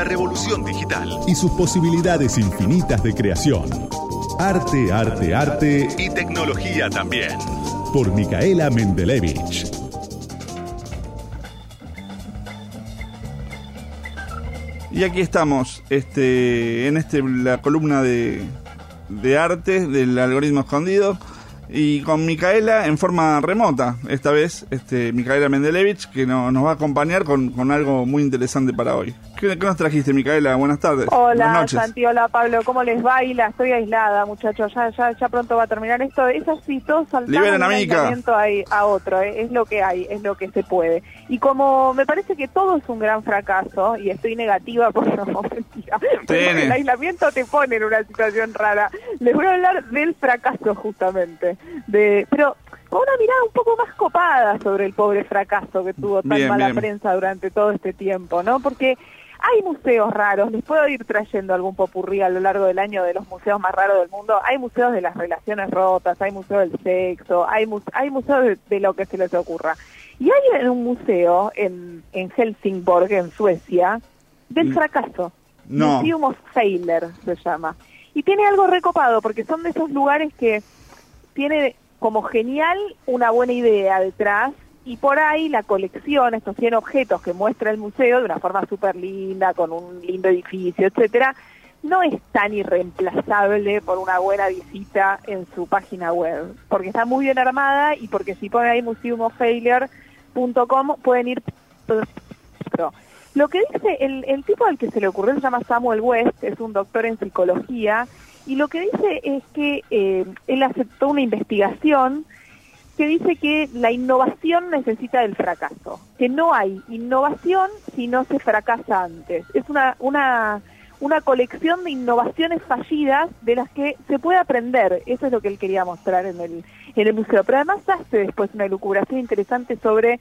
la revolución digital y sus posibilidades infinitas de creación. Arte, arte, arte y tecnología también. Por Micaela Mendelevich. Y aquí estamos, este, en este la columna de, de arte del algoritmo escondido y con Micaela en forma remota, esta vez este, Micaela Mendelevich, que no, nos va a acompañar con, con algo muy interesante para hoy. ¿Qué, nos trajiste, Micaela? Buenas tardes. Hola, Santi, hola, Pablo. ¿Cómo les va? Y la estoy aislada, muchachos. Ya, ya, ya pronto va a terminar esto. Es así, todos saltando de aislamiento a, otro. ¿eh? Es lo que hay, es lo que se puede. Y como me parece que todo es un gran fracaso, y estoy negativa por no, mentira, el aislamiento te pone en una situación rara, les voy a hablar del fracaso justamente. de Pero con una mirada un poco más copada sobre el pobre fracaso que tuvo tan mala prensa durante todo este tiempo, ¿no? Porque hay museos raros, les puedo ir trayendo algún popurrí a lo largo del año de los museos más raros del mundo. Hay museos de las relaciones rotas, hay museos del sexo, hay, hay museos de, lo que se les ocurra. Y hay un museo en, en Helsingborg, en Suecia, del mm. fracaso. No. Museum of Failure se llama. Y tiene algo recopado, porque son de esos lugares que tiene como genial una buena idea detrás y por ahí la colección, estos 100 objetos que muestra el museo de una forma súper linda, con un lindo edificio, etcétera, no es tan irreemplazable por una buena visita en su página web, porque está muy bien armada y porque si ponen ahí museumoffailure.com pueden ir... Lo que dice el, el tipo al que se le ocurrió se llama Samuel West, es un doctor en psicología, y lo que dice es que eh, él aceptó una investigación que dice que la innovación necesita del fracaso, que no hay innovación si no se fracasa antes. Es una, una, una colección de innovaciones fallidas de las que se puede aprender. Eso es lo que él quería mostrar en el, en el museo. Pero además hace después una elucubración interesante sobre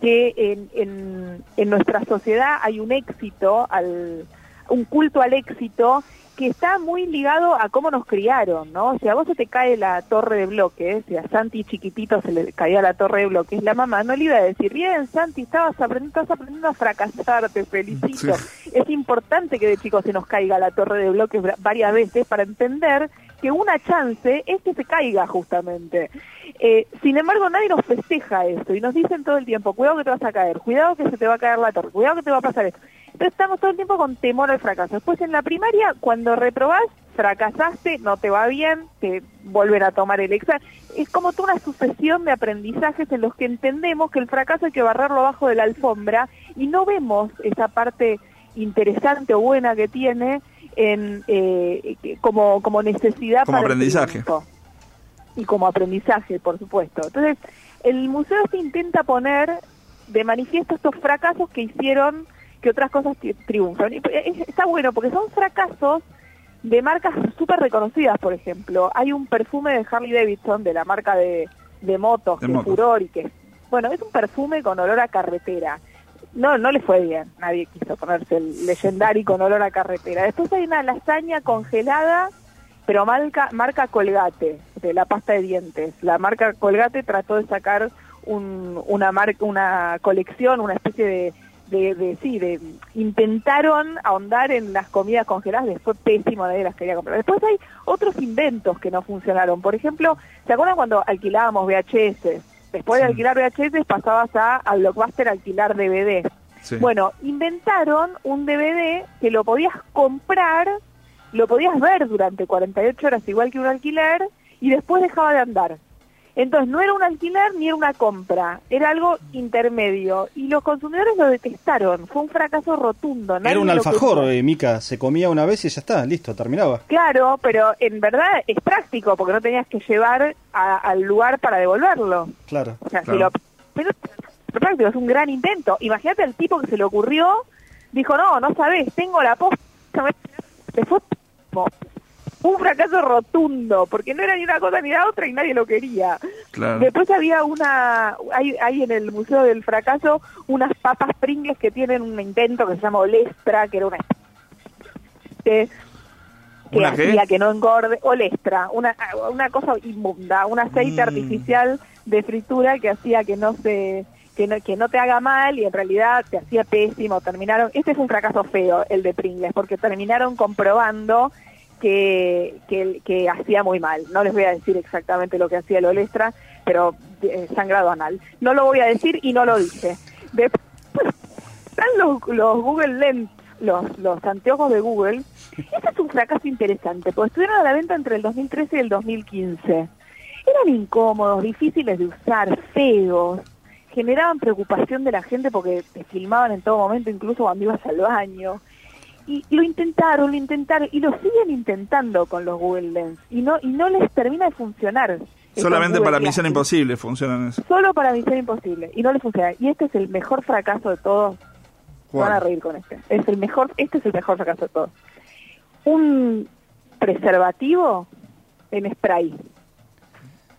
que en, en, en nuestra sociedad hay un éxito, al, un culto al éxito que está muy ligado a cómo nos criaron, ¿no? O sea, a vos se te cae la torre de bloques, si a Santi chiquitito se le caía la torre de bloques, la mamá no le iba a decir, bien, Santi, estabas aprendiendo, estás aprendiendo a fracasar, te felicito. Es importante que de chicos se nos caiga la torre de bloques varias veces para entender que una chance es que se caiga justamente. Eh, sin embargo, nadie nos festeja esto y nos dicen todo el tiempo, cuidado que te vas a caer, cuidado que se te va a caer la torre, cuidado que te va a pasar esto. Entonces estamos todo el tiempo con temor al fracaso. Después en la primaria, cuando reprobás, fracasaste, no te va bien, te vuelven a tomar el examen. Es como toda una sucesión de aprendizajes en los que entendemos que el fracaso hay que barrerlo abajo de la alfombra y no vemos esa parte interesante o buena que tiene en eh, como, como necesidad como aprendizaje. y como aprendizaje, por supuesto. Entonces, el museo se intenta poner de manifiesto estos fracasos que hicieron que otras cosas triunfan. Y eh, está bueno porque son fracasos de marcas súper reconocidas, por ejemplo. Hay un perfume de Harley Davidson, de la marca de, de motos, de, Furor, y que, bueno, es un perfume con olor a carretera. No, no le fue bien, nadie quiso ponerse el legendario con olor a carretera. Después hay una lasaña congelada, pero marca, marca Colgate, de la pasta de dientes. La marca Colgate trató de sacar un, una, marca, una colección, una especie de de, de, sí, de intentaron ahondar en las comidas congeladas, después pésimo, nadie las quería comprar. Después hay otros inventos que no funcionaron. Por ejemplo, ¿se acuerdan cuando alquilábamos VHS? Después de alquilar VHS pasabas a, a Blockbuster a alquilar DVD. Bueno, inventaron un DVD que lo podías comprar, lo podías ver durante 48 horas igual que un alquiler y después dejaba de andar. Entonces no era un alquiler ni era una compra, era algo intermedio y los consumidores lo detestaron, fue un fracaso rotundo. era un alfajor, eh, Mica, se comía una vez y ya está, listo, terminaba. Claro, pero en verdad es práctico porque no tenías que llevar al lugar para devolverlo. Claro. O sea, pero, práctico, es un gran intento. Imagínate el tipo que se le ocurrió, dijo, no, no sabes, tengo la posta, fue un fracaso rotundo, porque no era ni una cosa ni la otra y nadie lo quería. Después había una, hay, hay en el Museo del Fracaso unas papas Pringles que tienen un invento que se llama Olestra, que era una que hacía que no engorde, Olestra, una, una cosa inmunda, un aceite mm. artificial de fritura que hacía que no se que no, que no te haga mal y en realidad te hacía pésimo. Terminaron, este es un fracaso feo, el de Pringles, porque terminaron comprobando que, que, que hacía muy mal. No les voy a decir exactamente lo que hacía el Olestra, pero eh, sangrado anal. No lo voy a decir y no lo dije. Están los, los Google Lens, los, los anteojos de Google. Este es un fracaso interesante, porque estuvieron a la venta entre el 2013 y el 2015. Eran incómodos, difíciles de usar, feos, generaban preocupación de la gente porque te filmaban en todo momento, incluso cuando ibas al baño. Y lo intentaron, lo intentaron, y lo siguen intentando con los Google Lens, y no, y no les termina de funcionar. Solamente para. Misión Imposible funcionan eso. Solo para Misión Imposible, y no les funciona. Y este es el mejor fracaso de todos. Van a reír con este. Es el mejor, este es el mejor fracaso de todos. Un preservativo en spray.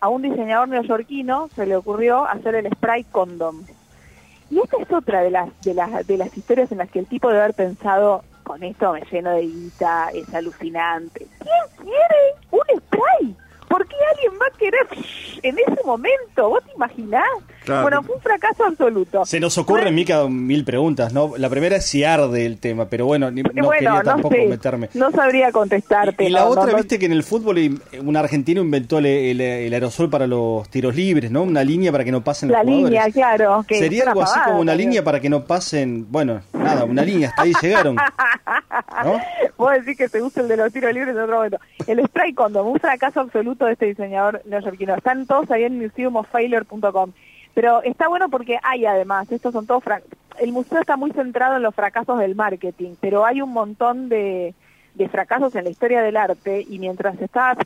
A un diseñador neoyorquino se le ocurrió hacer el spray condom. Y esta es otra de las, de las, de las historias en las que el tipo debe haber pensado, con esto me lleno de guita, es alucinante. ¿Quién quiere un spray? ¿Por qué alguien va a querer en ese momento? ¿Vos te imaginás? Claro. Bueno, fue un fracaso absoluto. Se nos ocurren, Mica, mil preguntas, ¿no? La primera es si arde el tema, pero bueno, ni- no bueno, quería no tampoco sé, meterme. no sabría contestarte. Y la no, no, otra, no- viste que en el fútbol un argentino inventó el, el- el aerosol para los tiros libres, ¿no? Una línea para que no pasen La los jugadores. línea, claro. que Sería algo así pavada como una línea para que no pasen, bueno, nada, una línea, hasta ahí llegaron. ¿No? Vos decís que se usa el de los tiros libres en otro momento. El spray condom, un fracaso absoluto de este diseñador neoyorquino. Están todos ahí en museumoffailure.com. Pero está bueno porque hay además, estos son todos el museo está muy centrado en los fracasos del marketing, pero hay un montón de, fracasos en la historia del arte y mientras estaba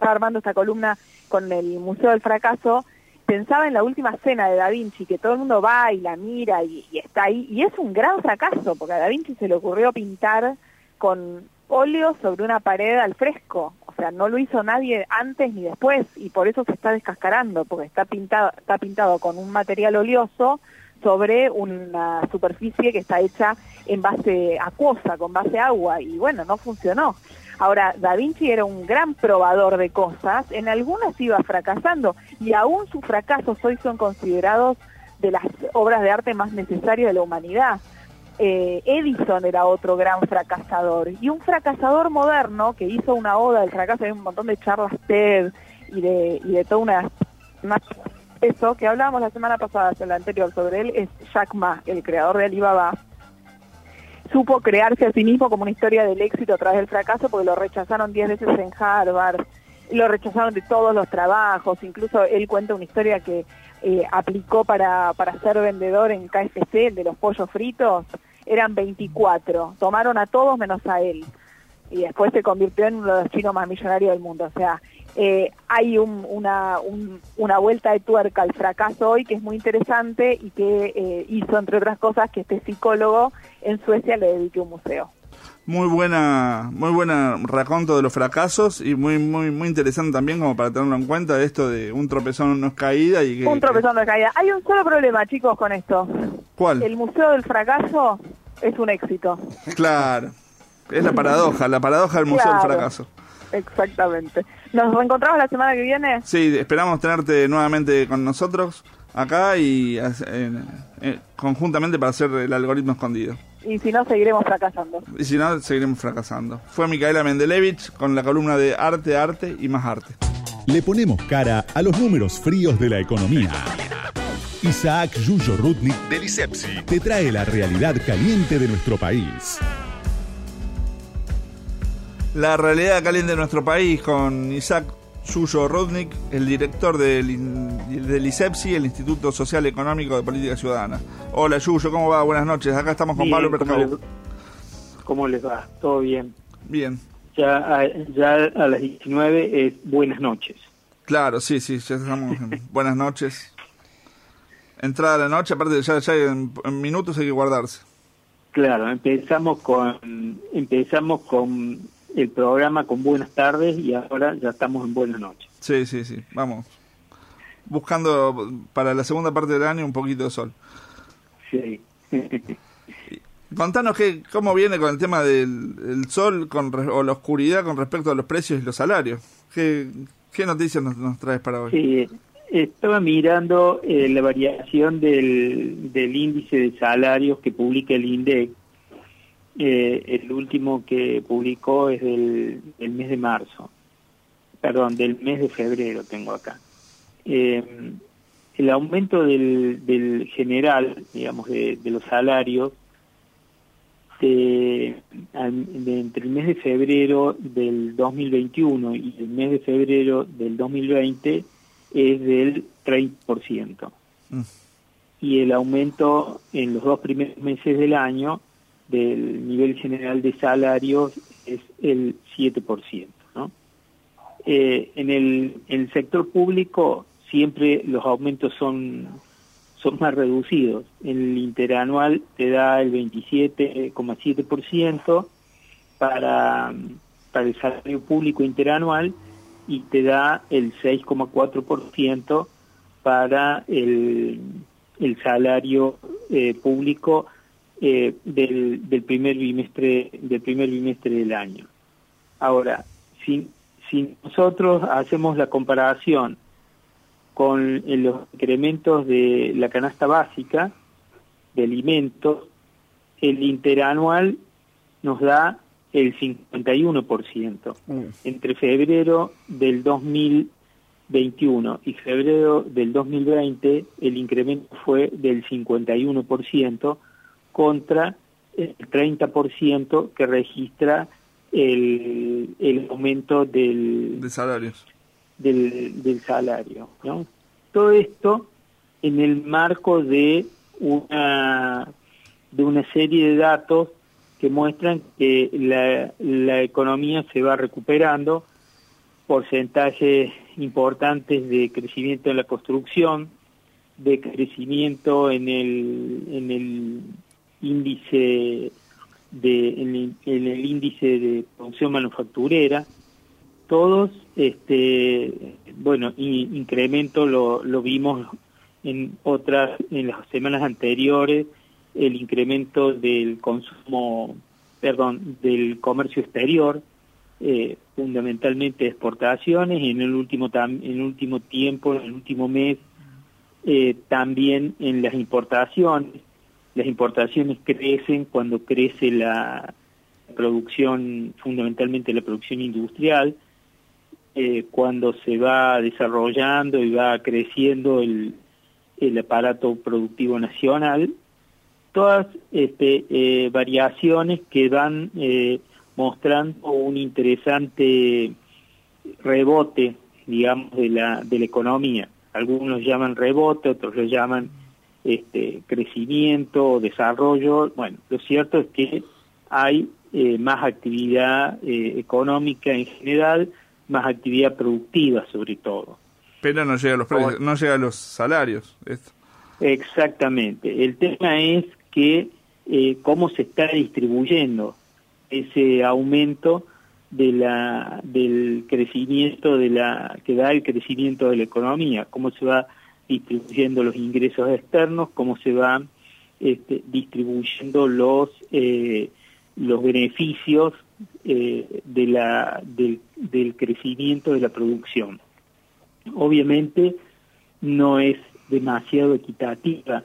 armando esta columna con el Museo del Fracaso, pensaba en la última cena de Da Vinci, que todo el mundo va y la mira y, y está ahí, y es un gran fracaso, porque a Da Vinci se le ocurrió pintar con óleo sobre una pared al fresco, o sea, no lo hizo nadie antes ni después, y por eso se está descascarando, porque está pintado, está pintado con un material oleoso sobre una superficie que está hecha en base acuosa, con base agua, y bueno, no funcionó. Ahora, Da Vinci era un gran probador de cosas, en algunas iba fracasando, y aún sus fracasos hoy son considerados de las obras de arte más necesarias de la humanidad. Eh, Edison era otro gran fracasador, y un fracasador moderno que hizo una oda del fracaso, hay un montón de charlas TED y de, y de toda una, eso que hablábamos la semana pasada, en la anterior, sobre él, es Jack Ma, el creador de Alibaba, supo crearse a sí mismo como una historia del éxito a través del fracaso porque lo rechazaron 10 veces en Harvard, lo rechazaron de todos los trabajos, incluso él cuenta una historia que eh, aplicó para, para ser vendedor en KFC, el de los pollos fritos, eran 24, tomaron a todos menos a él y después se convirtió en uno de los chinos más millonarios del mundo. O sea, eh, hay un- una, un- una vuelta de tuerca al fracaso hoy que es muy interesante y que eh, hizo, entre otras cosas, que este psicólogo en Suecia le dedique un museo. Muy buena, muy buena raconto de los fracasos y muy, muy, muy interesante también como para tenerlo en cuenta esto de un tropezón no es caída y que... un tropezón de caída. Hay un solo problema, chicos, con esto. ¿Cuál? El Museo del Fracaso es un éxito. Claro. Es la paradoja, la paradoja del Museo Claro. del Fracaso. Exactamente. ¿Nos reencontramos la semana que viene? Sí, esperamos tenerte nuevamente con nosotros acá y eh, eh, conjuntamente para hacer el algoritmo escondido. Y si no, seguiremos fracasando. Y si no, seguiremos fracasando. Fue Micaela Mendelevich con la columna de Arte, Arte y más Arte. Le ponemos cara a los números fríos de la economía. Isaac Yuyo Rudnik Del ISEPSI. te trae la realidad caliente de nuestro país. La realidad caliente de nuestro país con Isaac Yuyo Rudnik, el director del, del ISEPSI, el Instituto Social Económico de Política Ciudadana. Hola Yuyo, ¿cómo va? Buenas noches. Acá estamos con Bien, Pablo ¿cómo Percau. les, ¿Cómo les va? ¿Todo bien? Bien. Ya a, ya a las 19 es buenas noches. Claro, sí, sí, ya estamos en buenas noches. Entrada a la noche, aparte ya, ya en, en minutos hay que guardarse. Claro, empezamos con empezamos con el programa con buenas tardes y ahora ya estamos en buenas noches. Sí, sí, sí, vamos. Buscando para la segunda parte del año un poquito de sol. Sí. Contanos qué, cómo viene con el tema del el sol con, o la oscuridad con respecto a los precios y los salarios. ¿Qué, qué noticias nos, nos traes para hoy? Sí, estaba mirando eh, la variación del, del índice de salarios que publica el INDEC. Eh, el último que publicó es del, del, mes de marzo, perdón, del mes de febrero tengo acá. Eh, el aumento del, del general, digamos, de, de los salarios, de, de, entre el mes de febrero del 2021 y el mes de febrero del 2020 es del 30%. Mm. Y el aumento en los dos primeros meses del año del nivel general de salarios es el 7%. ¿no? Eh, en, el, en el sector público siempre los aumentos son, son más reducidos. El interanual te da el 27,7% para, para el salario público interanual y te da el 6,4% para el, el salario eh, público eh, del, del primer bimestre del primer bimestre del año. Ahora, si, si nosotros hacemos la comparación con eh, los incrementos de la canasta básica de alimentos, el interanual nos da el 51%. Mm. Entre febrero del 2021 y febrero del 2020, el incremento fue del 51% contra el 30% que registra el, el aumento del, de salarios. Del, del salario. ¿no? Todo esto en el marco de una, de una serie de datos que muestran que la, la economía se va recuperando, porcentajes importantes de crecimiento en la construcción, de crecimiento en el, en el índice de en el, índice de producción manufacturera todos este bueno incremento lo, lo vimos en otras en las semanas anteriores el incremento del consumo, perdón, del comercio exterior, eh, fundamentalmente exportaciones, y en el último, en el último tiempo, en el último mes, eh, también en las importaciones. Las importaciones crecen cuando crece la producción, fundamentalmente la producción industrial, eh, cuando se va desarrollando y va creciendo el, el aparato productivo nacional, todas este, eh, variaciones que van eh, mostrando un interesante rebote, digamos, de la, de la economía. Algunos llaman rebote, otros lo llaman este, crecimiento o desarrollo. Bueno, lo cierto es que hay eh, más actividad económica en general, más actividad productiva sobre todo. Pero no llega a los precios, no llega a los salarios. Esto. Exactamente. El tema es que eh, cómo se está distribuyendo ese aumento de la del crecimiento de la que da el crecimiento de la economía, cómo se va distribuyendo los ingresos externos, cómo se van este, distribuyendo los eh, los beneficios eh, de la del, crecimiento de la producción. Obviamente no es demasiado equitativa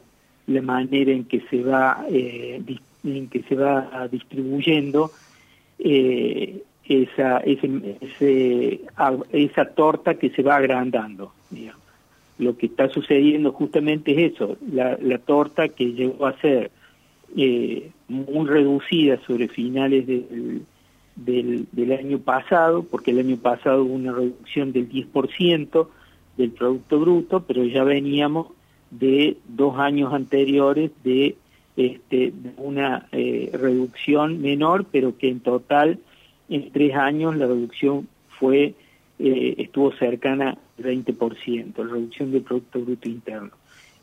la manera en que se va eh, en que se va distribuyendo esa ese, esa torta que se va agrandando lo que está sucediendo justamente es eso la, la torta que llegó a ser eh, muy reducida sobre finales del, del, año pasado porque el año pasado hubo una reducción del 10% del Producto Bruto pero ya veníamos de dos años anteriores de, este, una eh, reducción menor, pero que en total en tres años la reducción fue eh, estuvo cercana 20%, la reducción del Producto Bruto Interno.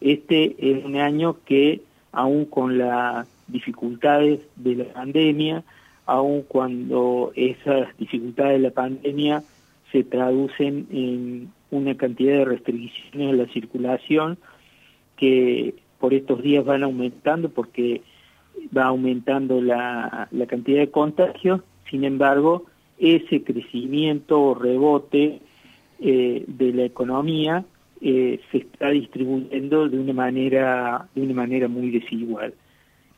Este es un año que, aún con las dificultades de la pandemia, aun cuando esas dificultades de la pandemia se traducen en una cantidad de restricciones a la circulación, que por estos días van aumentando porque va aumentando la, la cantidad de contagios, sin embargo, ese crecimiento o rebote eh, de la economía eh, se está distribuyendo de una manera de una manera muy desigual.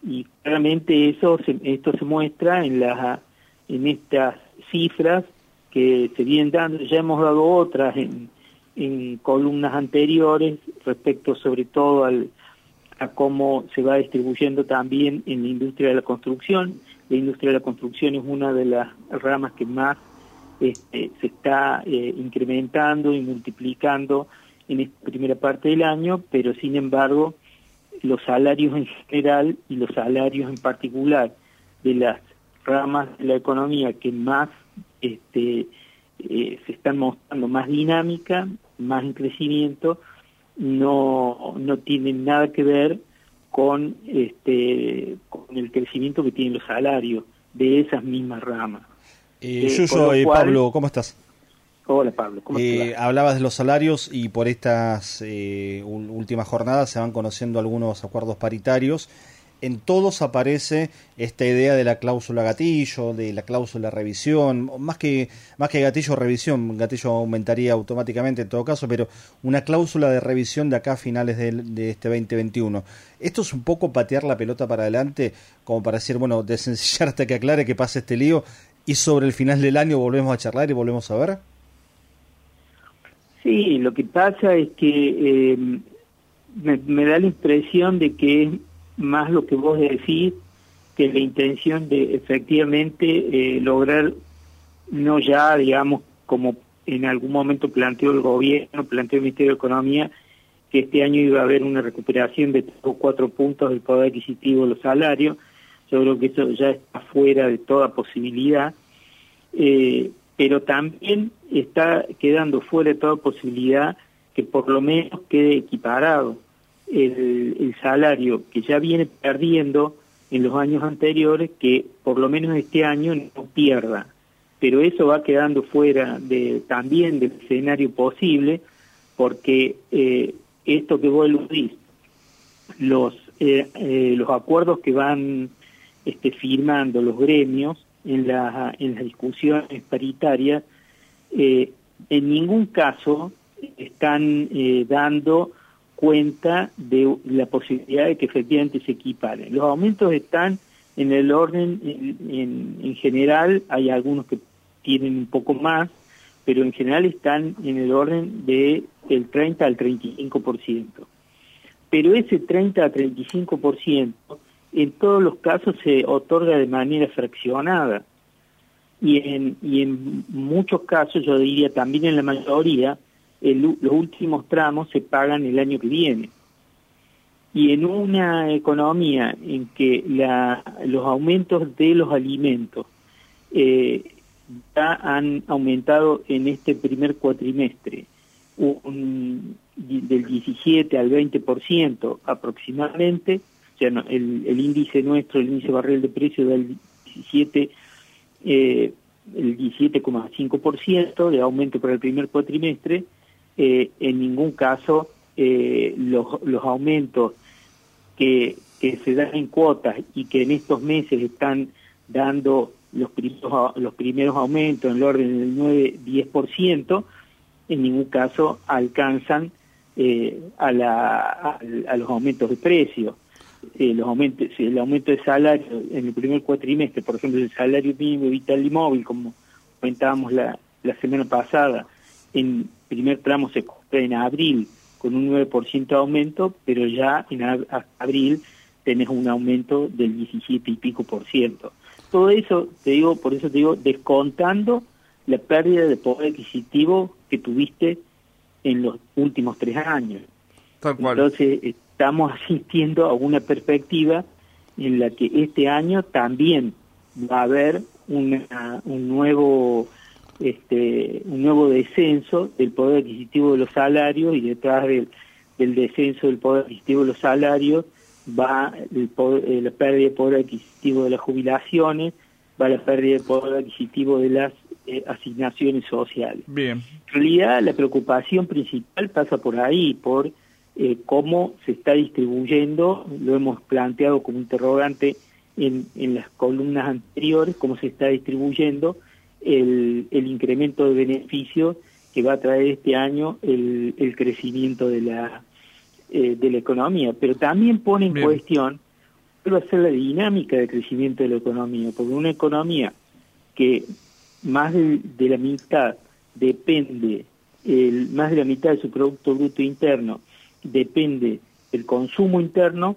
Y claramente eso se, esto se muestra en las en estas cifras que se vienen dando. Ya hemos dado otras en, en columnas anteriores respecto sobre todo al, a cómo se va distribuyendo también en la industria de la construcción. La industria de la construcción es una de las ramas que más este, se está eh, incrementando y multiplicando en esta primera parte del año, pero sin embargo los salarios en general y los salarios en particular de las ramas de la economía que más este, eh, se están mostrando más dinámica, más en crecimiento, no, no tienen nada que ver con, este, con el crecimiento que tienen los salarios de esas mismas ramas. Eh, eh, Pablo, ¿cómo estás? Hola Pablo, ¿cómo eh, Hablabas de los salarios y por estas eh, últimas jornadas se van conociendo algunos acuerdos paritarios. En todos aparece esta idea de la cláusula gatillo, de la cláusula revisión, más que, más que gatillo revisión, gatillo aumentaría automáticamente en todo caso, pero una cláusula de revisión de acá a finales de, de este 2021. Esto es un poco patear la pelota para adelante, como para decir, bueno, desencillar hasta que aclare que pase este lío y sobre el final del año volvemos a charlar y volvemos a ver. Sí, lo que pasa es que eh, me, da la impresión de que es más lo que vos decís que la intención de efectivamente eh, lograr, no ya, digamos, como en algún momento planteó el gobierno, planteó el Ministerio de Economía, que este año iba a haber una recuperación de tres o cuatro puntos del poder adquisitivo de los salarios. Yo creo que eso ya está fuera de toda posibilidad. Eh, pero también está quedando fuera de toda posibilidad que por lo menos quede equiparado el, salario que ya viene perdiendo en los años anteriores, que por lo menos este año no pierda. Pero eso va quedando fuera de también del escenario posible, porque eh, esto que vos eludís, los, eh, eh, los acuerdos que van este, firmando los gremios, en, la, en las discusiones paritarias, eh, en ningún caso están eh, dando cuenta de la posibilidad de que efectivamente se equiparen. Los aumentos están en el orden, en, en, general, hay algunos que tienen un poco más, pero en general están en el orden de el 30 al 35%. Pero ese 30 al 35% en todos los casos se otorga de manera fraccionada y en, y en muchos casos, yo diría también en la mayoría, los últimos tramos se pagan el año que viene. Y en una economía en que la, los aumentos de los alimentos eh, ya han aumentado en este primer cuatrimestre un, del 17 al 20% aproximadamente, el, el, índice nuestro, el índice barril de precio del 17, eh, el 17,5% de aumento para el primer cuatrimestre, eh, en ningún caso eh, los, los aumentos que, que se dan en cuotas y que en estos meses están dando los primeros, los primeros aumentos en el orden del 9-10%, en ningún caso alcanzan eh, a, la, a, a, los aumentos de precio eh, los aumentos, el aumento de salario en el primer cuatrimestre, por ejemplo, el salario mínimo vital y móvil, como comentábamos la, la semana pasada, en primer tramo se cumple en abril con un 9% de aumento, pero ya en abril tenés un aumento del 17 y pico por ciento. Todo eso, te digo, por eso te digo, descontando la pérdida de poder adquisitivo que tuviste en los últimos tres años. Entonces, estamos asistiendo a una perspectiva en la que este año también va a haber una, un nuevo este, un nuevo descenso del poder adquisitivo de los salarios y detrás del, del descenso del poder adquisitivo de los salarios va el eh, la pérdida de poder adquisitivo de las jubilaciones, va la pérdida de poder adquisitivo de las eh, asignaciones sociales. Bien. En realidad la preocupación principal pasa por ahí, por eh, cómo se está distribuyendo, lo hemos planteado como interrogante en, en las columnas anteriores, cómo se está distribuyendo el, el incremento de beneficios que va a traer este año el, el crecimiento de la, eh, de la economía, pero también pone en Bien. cuestión cuál va a ser la dinámica de crecimiento de la economía, porque una economía que más de, de la mitad depende, el, más de la mitad de su Producto Bruto Interno depende del consumo interno,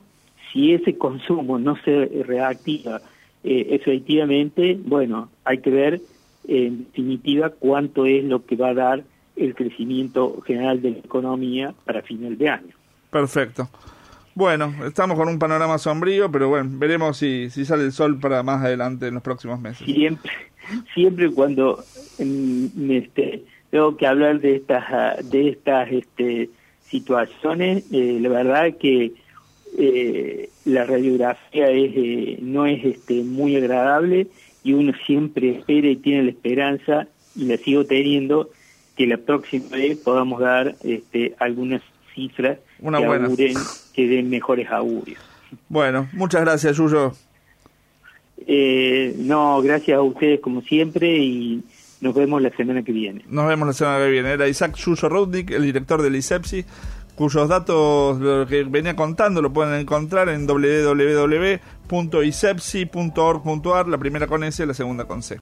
si ese consumo no se reactiva eh, efectivamente, bueno, hay que ver en definitiva cuánto es lo que va a dar el crecimiento general de la economía para final de año. Perfecto. Bueno, estamos con un panorama sombrío, pero bueno, veremos si, si sale el sol para más adelante en los próximos meses. Siempre, siempre cuando mm, este, tengo que hablar de estas de estas este, situaciones, eh, la verdad que eh, la radiografía es eh, no es este, muy agradable y uno siempre espera y tiene la esperanza y la sigo teniendo que la próxima vez podamos dar este, algunas cifras Una que buena. auguren, que den mejores augurios. Bueno, muchas gracias, Yuyo. Eh, no, gracias a ustedes como siempre y nos vemos la semana que viene. Nos vemos la semana que viene. Era Isaac Yuyo Rudnick, el director del ISEPSI, cuyos datos, lo que venía contando, lo pueden encontrar en www.isepsi.org.ar, la primera con S, la segunda con C.